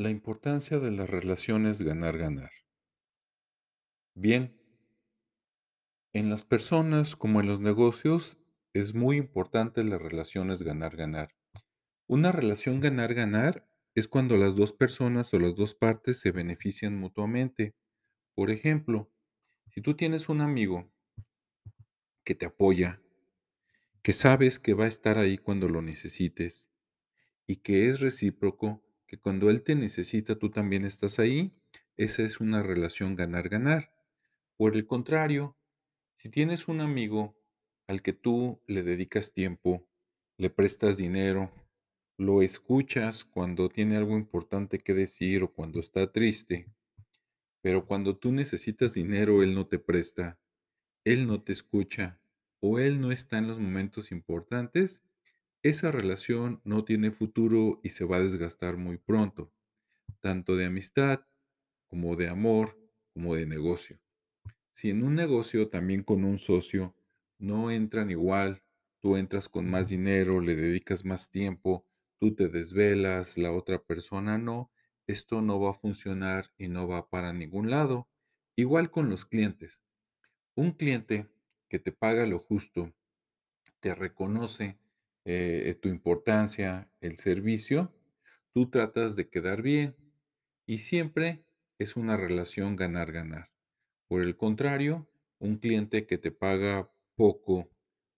La importancia de las relaciones ganar-ganar. Bien, en las personas como en los negocios es muy importante las relaciones ganar-ganar. Una relación ganar-ganar es cuando las dos personas o las dos partes se benefician mutuamente. Por ejemplo, si tú tienes un amigo que te apoya, que sabes que va a estar ahí cuando lo necesites y que es recíproco, que cuando él te necesita tú también estás ahí, esa es una relación ganar-ganar. Por el contrario, si tienes un amigo al que tú le dedicas tiempo, le prestas dinero, lo escuchas cuando tiene algo importante que decir o cuando está triste, pero cuando tú necesitas dinero él no te presta, él no te escucha o él no está en los momentos importantes, esa relación no tiene futuro y se va a desgastar muy pronto, tanto de amistad como de amor, como de negocio. Si en un negocio también con un socio no entran igual, tú entras con más dinero, le dedicas más tiempo, tú te desvelas, la otra persona no, esto no va a funcionar y no va para ningún lado. Igual con los clientes. Un cliente que te paga lo justo, te reconoce eh, tu importancia, el servicio, tú tratas de quedar bien y siempre es una relación ganar-ganar. Por el contrario, un cliente que te paga poco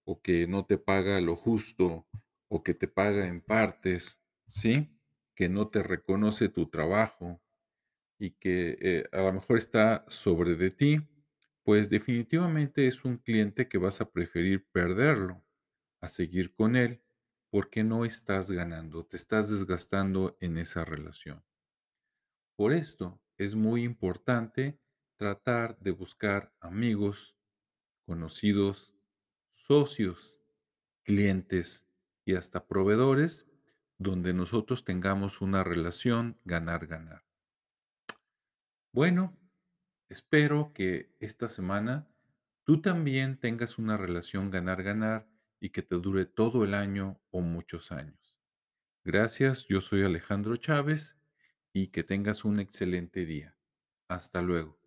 o que no te paga lo justo o que te paga en partes, ¿sí? Que no te reconoce tu trabajo y que eh, a lo mejor está sobre de ti, pues definitivamente es un cliente que vas a preferir perderlo a seguir con él porque no estás ganando, te estás desgastando en esa relación. Por esto es muy importante tratar de buscar amigos, conocidos, socios, clientes y hasta proveedores donde nosotros tengamos una relación ganar-ganar. Bueno, espero que esta semana tú también tengas una relación ganar-ganar y que te dure todo el año o muchos años. Gracias, yo soy Alejandro Chávez y que tengas un excelente día. Hasta luego.